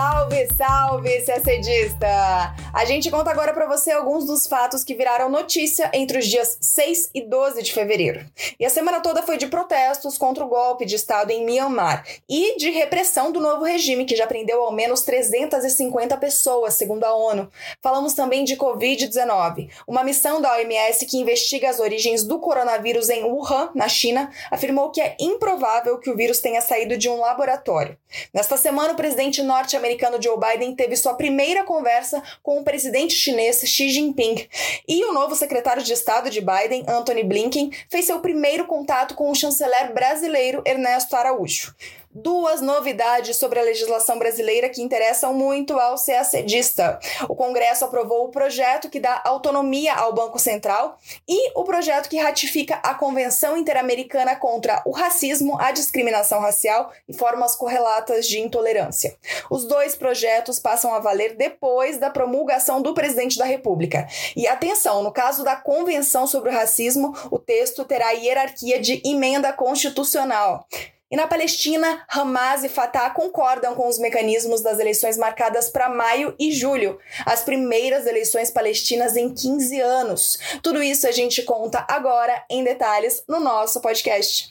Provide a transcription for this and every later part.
Salve, salve, CACDista! A gente conta agora para você alguns dos fatos que viraram notícia entre os dias 6 e 12 de fevereiro. E a semana toda foi de protestos contra o golpe de Estado em Myanmar e de repressão do novo regime, que já prendeu ao menos 350 pessoas, segundo a ONU. Falamos também de Covid-19. Uma missão da OMS que investiga as origens do coronavírus em Wuhan, na China, afirmou que é improvável que o vírus tenha saído de um laboratório. Nesta semana, o presidente norte-americano Joe Biden teve sua primeira conversa com o presidente chinês Xi Jinping. E o novo secretário de Estado de Biden, Anthony Blinken, fez seu primeiro contato com o chanceler brasileiro Ernesto Araújo duas novidades sobre a legislação brasileira que interessam muito ao CACDista. O Congresso aprovou o projeto que dá autonomia ao Banco Central e o projeto que ratifica a Convenção Interamericana contra o Racismo, a Discriminação Racial e formas correlatas de intolerância. Os dois projetos passam a valer depois da promulgação do presidente da República. E atenção, no caso da Convenção sobre o Racismo, o texto terá hierarquia de emenda constitucional. E na Palestina, Hamas e Fatah concordam com os mecanismos das eleições marcadas para maio e julho, as primeiras eleições palestinas em 15 anos. Tudo isso a gente conta agora em detalhes no nosso podcast.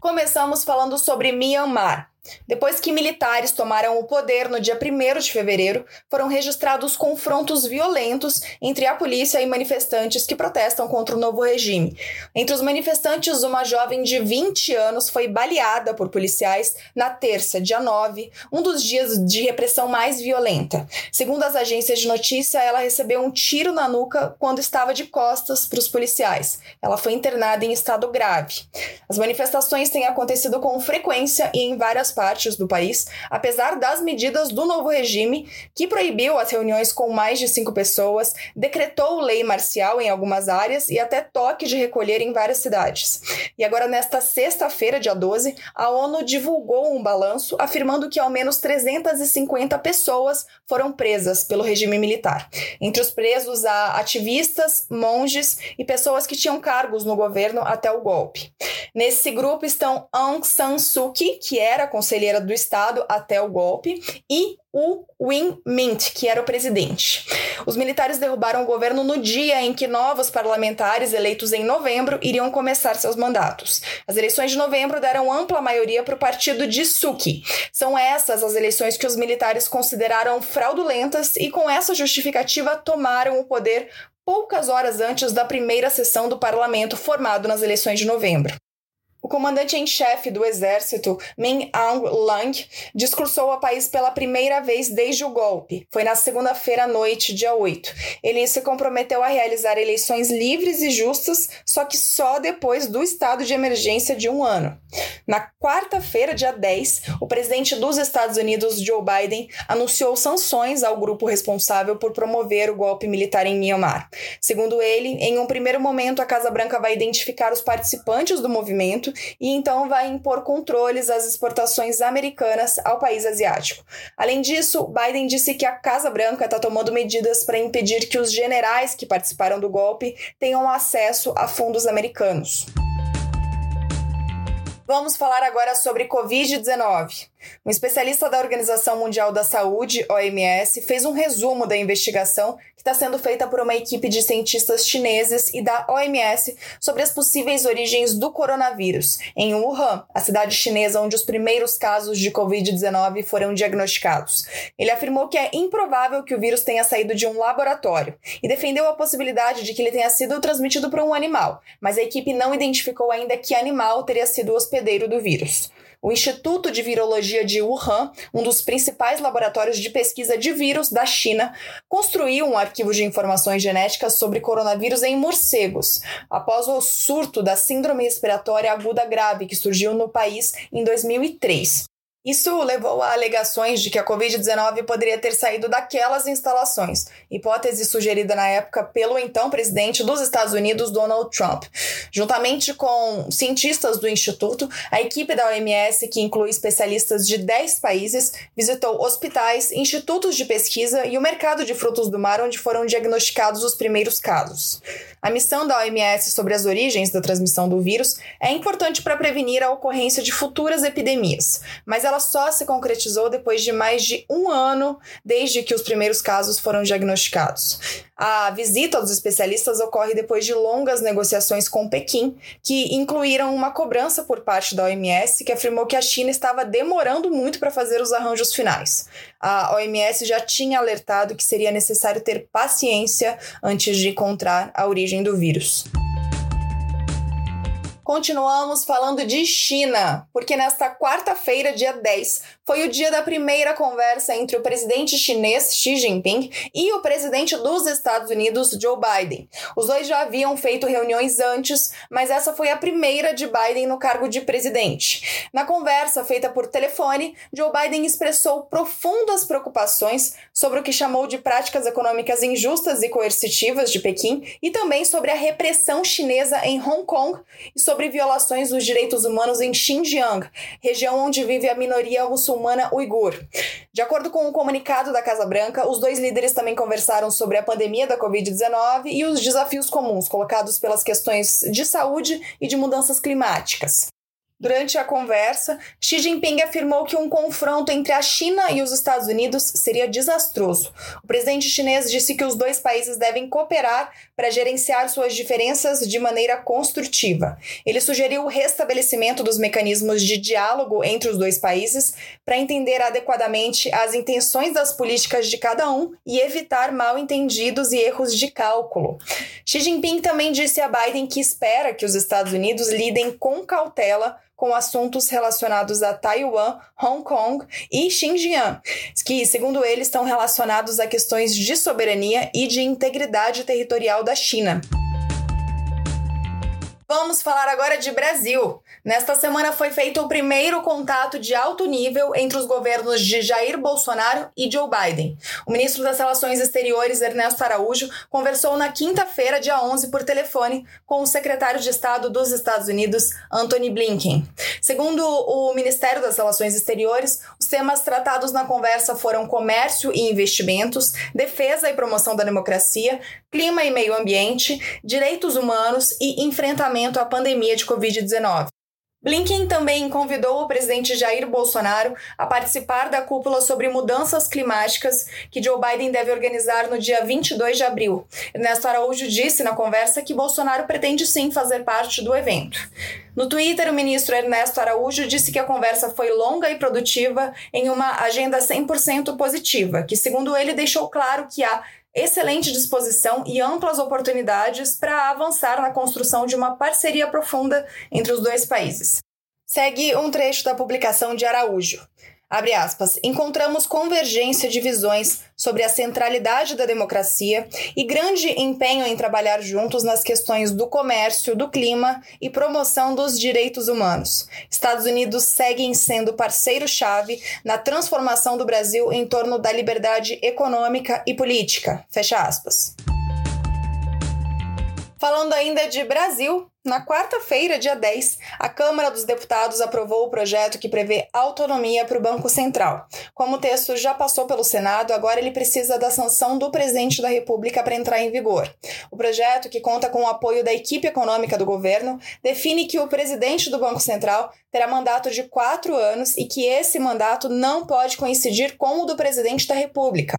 Começamos falando sobre Myanmar. Depois que militares tomaram o poder no dia 1 de fevereiro, foram registrados confrontos violentos entre a polícia e manifestantes que protestam contra o novo regime. Entre os manifestantes, uma jovem de 20 anos foi baleada por policiais na terça, dia 9, um dos dias de repressão mais violenta. Segundo as agências de notícia, ela recebeu um tiro na nuca quando estava de costas para os policiais. Ela foi internada em estado grave. As manifestações têm acontecido com frequência e em várias partes do país, apesar das medidas do novo regime, que proibiu as reuniões com mais de cinco pessoas, decretou lei marcial em algumas áreas e até toque de recolher em várias cidades. E agora, nesta sexta-feira, dia 12, a ONU divulgou um balanço afirmando que ao menos 350 pessoas foram presas pelo regime militar. Entre os presos há ativistas, monges e pessoas que tinham cargos no governo até o golpe. Nesse grupo estão Aung San Suu Kyi, que era conselheira do Estado até o golpe, e o Win Mint, que era o presidente. Os militares derrubaram o governo no dia em que novos parlamentares eleitos em novembro iriam começar seus mandatos. As eleições de novembro deram ampla maioria para o partido de Suki. São essas as eleições que os militares consideraram fraudulentas e, com essa justificativa, tomaram o poder poucas horas antes da primeira sessão do parlamento formado nas eleições de novembro. O comandante em chefe do exército, Min Aung Lang, discursou ao país pela primeira vez desde o golpe. Foi na segunda-feira à noite, dia 8. Ele se comprometeu a realizar eleições livres e justas, só que só depois do estado de emergência de um ano. Na quarta-feira, dia 10, o presidente dos Estados Unidos, Joe Biden, anunciou sanções ao grupo responsável por promover o golpe militar em Myanmar. Segundo ele, em um primeiro momento, a Casa Branca vai identificar os participantes do movimento e então vai impor controles às exportações americanas ao país asiático. Além disso, Biden disse que a Casa Branca está tomando medidas para impedir que os generais que participaram do golpe tenham acesso a fundos americanos. Vamos falar agora sobre Covid-19. Um especialista da Organização Mundial da Saúde, OMS, fez um resumo da investigação que está sendo feita por uma equipe de cientistas chineses e da OMS sobre as possíveis origens do coronavírus em Wuhan, a cidade chinesa onde os primeiros casos de Covid-19 foram diagnosticados. Ele afirmou que é improvável que o vírus tenha saído de um laboratório e defendeu a possibilidade de que ele tenha sido transmitido por um animal, mas a equipe não identificou ainda que animal teria sido o hospedeiro do vírus. O Instituto de Virologia de Wuhan, um dos principais laboratórios de pesquisa de vírus da China, construiu um arquivo de informações genéticas sobre coronavírus em morcegos, após o surto da síndrome respiratória aguda grave que surgiu no país em 2003. Isso levou a alegações de que a Covid-19 poderia ter saído daquelas instalações, hipótese sugerida na época pelo então presidente dos Estados Unidos, Donald Trump. Juntamente com cientistas do Instituto, a equipe da OMS, que inclui especialistas de 10 países, visitou hospitais, institutos de pesquisa e o mercado de frutos do mar, onde foram diagnosticados os primeiros casos. A missão da OMS sobre as origens da transmissão do vírus é importante para prevenir a ocorrência de futuras epidemias, mas ela só se concretizou depois de mais de um ano desde que os primeiros casos foram diagnosticados. A visita dos especialistas ocorre depois de longas negociações com Pequim, que incluíram uma cobrança por parte da OMS, que afirmou que a China estava demorando muito para fazer os arranjos finais. A OMS já tinha alertado que seria necessário ter paciência antes de encontrar a origem do vírus. Continuamos falando de China, porque nesta quarta-feira, dia 10, foi o dia da primeira conversa entre o presidente chinês Xi Jinping e o presidente dos Estados Unidos, Joe Biden. Os dois já haviam feito reuniões antes, mas essa foi a primeira de Biden no cargo de presidente. Na conversa feita por telefone, Joe Biden expressou profundas preocupações sobre o que chamou de práticas econômicas injustas e coercitivas de Pequim e também sobre a repressão chinesa em Hong Kong e sobre sobre violações dos direitos humanos em Xinjiang, região onde vive a minoria muçulmana uigur. De acordo com o um comunicado da Casa Branca, os dois líderes também conversaram sobre a pandemia da Covid-19 e os desafios comuns colocados pelas questões de saúde e de mudanças climáticas. Durante a conversa, Xi Jinping afirmou que um confronto entre a China e os Estados Unidos seria desastroso. O presidente chinês disse que os dois países devem cooperar para gerenciar suas diferenças de maneira construtiva. Ele sugeriu o restabelecimento dos mecanismos de diálogo entre os dois países para entender adequadamente as intenções das políticas de cada um e evitar mal entendidos e erros de cálculo. Xi Jinping também disse a Biden que espera que os Estados Unidos lidem com cautela com assuntos relacionados a Taiwan, Hong Kong e Xinjiang, que, segundo ele, estão relacionados a questões de soberania e de integridade territorial da China. Vamos falar agora de Brasil. Nesta semana foi feito o primeiro contato de alto nível entre os governos de Jair Bolsonaro e Joe Biden. O ministro das Relações Exteriores, Ernesto Araújo, conversou na quinta-feira, dia 11, por telefone com o secretário de Estado dos Estados Unidos, Anthony Blinken. Segundo o Ministério das Relações Exteriores, os temas tratados na conversa foram comércio e investimentos, defesa e promoção da democracia, clima e meio ambiente, direitos humanos e enfrentamento à pandemia de Covid-19. Blinken também convidou o presidente Jair Bolsonaro a participar da cúpula sobre mudanças climáticas que Joe Biden deve organizar no dia 22 de abril. Ernesto Araújo disse na conversa que Bolsonaro pretende sim fazer parte do evento. No Twitter, o ministro Ernesto Araújo disse que a conversa foi longa e produtiva em uma agenda 100% positiva, que, segundo ele, deixou claro que há excelente disposição e amplas oportunidades para avançar na construção de uma parceria profunda entre os dois países. Segue um trecho da publicação de Araújo. Abre aspas, encontramos convergência de visões sobre a centralidade da democracia e grande empenho em trabalhar juntos nas questões do comércio, do clima e promoção dos direitos humanos. Estados Unidos seguem sendo parceiro-chave na transformação do Brasil em torno da liberdade econômica e política. Fecha aspas. Falando ainda de Brasil, na quarta-feira, dia 10, a Câmara dos Deputados aprovou o projeto que prevê autonomia para o Banco Central. Como o texto já passou pelo Senado, agora ele precisa da sanção do presidente da República para entrar em vigor. O projeto, que conta com o apoio da equipe econômica do governo, define que o presidente do Banco Central terá mandato de quatro anos e que esse mandato não pode coincidir com o do presidente da República.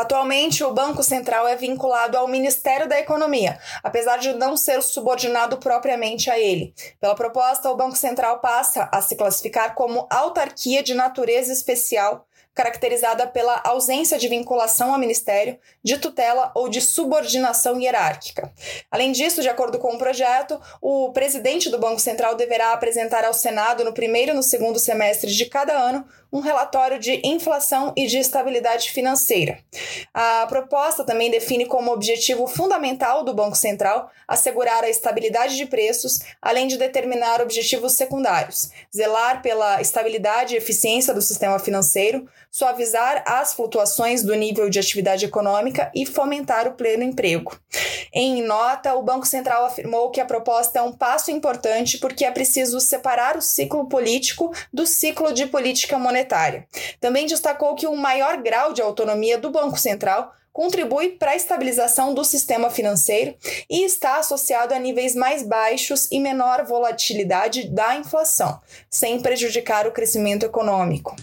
Atualmente, o Banco Central é vinculado ao Ministério da Economia, apesar de não ser subordinado propriamente a ele. Pela proposta, o Banco Central passa a se classificar como autarquia de natureza especial caracterizada pela ausência de vinculação ao ministério, de tutela ou de subordinação hierárquica. Além disso, de acordo com o projeto, o presidente do Banco Central deverá apresentar ao Senado no primeiro e no segundo semestre de cada ano um relatório de inflação e de estabilidade financeira. A proposta também define como objetivo fundamental do Banco Central assegurar a estabilidade de preços, além de determinar objetivos secundários, zelar pela estabilidade e eficiência do sistema financeiro, suavizar as flutuações do nível de atividade econômica e fomentar o pleno emprego. Em nota, o Banco Central afirmou que a proposta é um passo importante porque é preciso separar o ciclo político do ciclo de política monetária. Também destacou que um maior grau de autonomia do Banco Central contribui para a estabilização do sistema financeiro e está associado a níveis mais baixos e menor volatilidade da inflação, sem prejudicar o crescimento econômico.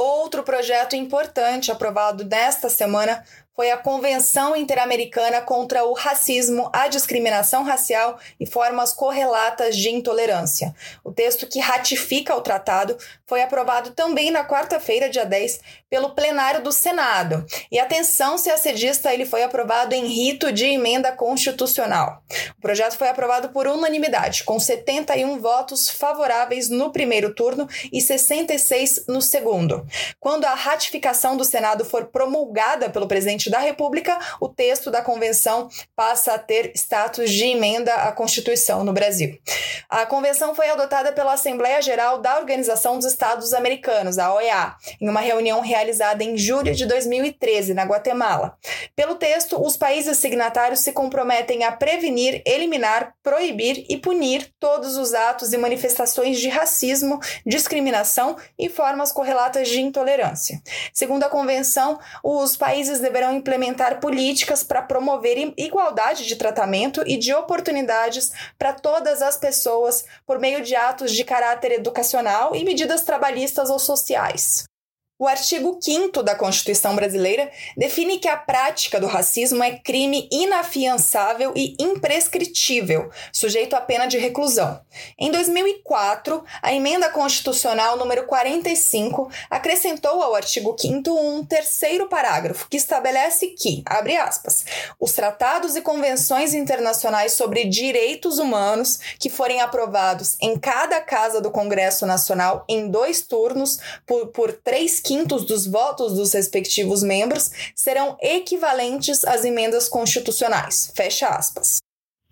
Outro projeto importante aprovado nesta semana foi a Convenção Interamericana contra o Racismo, a Discriminação Racial e Formas Correlatas de Intolerância. O texto que ratifica o tratado foi aprovado também na quarta-feira, dia 10, pelo plenário do Senado. E atenção se assedista, ele foi aprovado em rito de emenda constitucional. O projeto foi aprovado por unanimidade, com 71 votos favoráveis no primeiro turno e 66 no segundo. Quando a ratificação do Senado for promulgada pelo presidente presidente da República, o texto da convenção passa a ter status de emenda à Constituição no Brasil. A convenção foi adotada pela Assembleia Geral da Organização dos Estados Americanos, a OEA, em uma reunião realizada em julho de 2013, na Guatemala. Pelo texto, os países signatários se comprometem a prevenir, eliminar, proibir e punir todos os atos e manifestações de racismo, discriminação e formas correlatas de intolerância. Segundo a convenção, os países deverão implementar políticas para promover igualdade de tratamento e de oportunidades para todas as pessoas por meio de atos de caráter educacional e medidas trabalhistas ou sociais. O artigo 5 da Constituição Brasileira define que a prática do racismo é crime inafiançável e imprescritível, sujeito à pena de reclusão. Em 2004, a emenda constitucional número 45 acrescentou ao artigo 5 um terceiro parágrafo que estabelece que, abre aspas, os tratados e convenções internacionais sobre direitos humanos que forem aprovados em cada casa do Congresso Nacional em dois turnos por, por três quintos dos votos dos respectivos membros serão equivalentes às emendas constitucionais. Fecha aspas.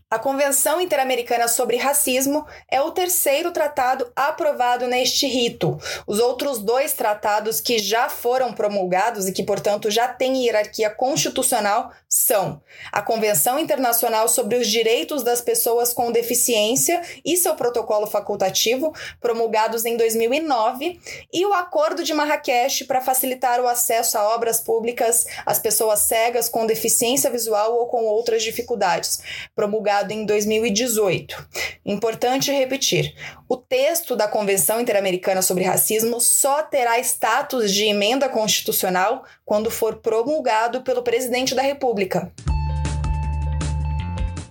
A Convenção Interamericana sobre Racismo é o terceiro tratado aprovado neste rito. Os outros dois tratados que já foram promulgados e que, portanto, já têm hierarquia constitucional são a Convenção Internacional sobre os Direitos das Pessoas com Deficiência e seu protocolo facultativo, promulgados em 2009, e o Acordo de Marrakech para facilitar o acesso a obras públicas às pessoas cegas com deficiência visual ou com outras dificuldades, promulgado em 2018. Importante repetir: o texto da Convenção Interamericana sobre Racismo só terá status de emenda constitucional quando for promulgado pelo presidente da República.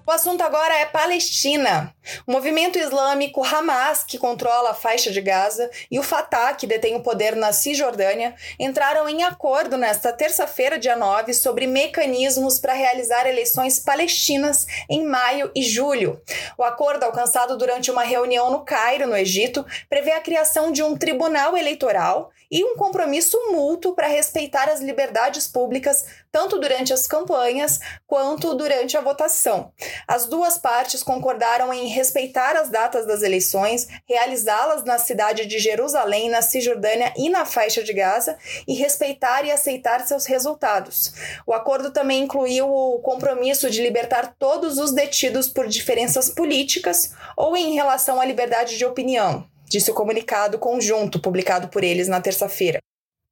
O assunto agora é Palestina. O movimento islâmico Hamas, que controla a faixa de Gaza, e o Fatah, que detém o poder na Cisjordânia, entraram em acordo nesta terça-feira, dia 9, sobre mecanismos para realizar eleições palestinas em maio e julho. O acordo, alcançado durante uma reunião no Cairo, no Egito, prevê a criação de um tribunal eleitoral e um compromisso mútuo para respeitar as liberdades públicas, tanto durante as campanhas quanto durante a votação. As duas partes concordaram em respeitar as datas das eleições, realizá-las na cidade de Jerusalém, na Cisjordânia e na faixa de Gaza, e respeitar e aceitar seus resultados. O acordo também incluiu o compromisso de libertar todos os detidos por diferenças políticas ou em relação à liberdade de opinião, disse o comunicado conjunto publicado por eles na terça-feira.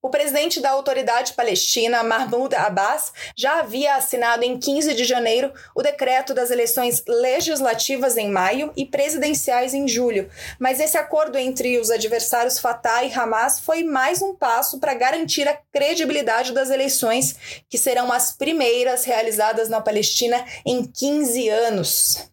O presidente da autoridade palestina, Mahmoud Abbas, já havia assinado em 15 de janeiro o decreto das eleições legislativas em maio e presidenciais em julho, mas esse acordo entre os adversários Fatah e Hamas foi mais um passo para garantir a credibilidade das eleições, que serão as primeiras realizadas na Palestina em 15 anos.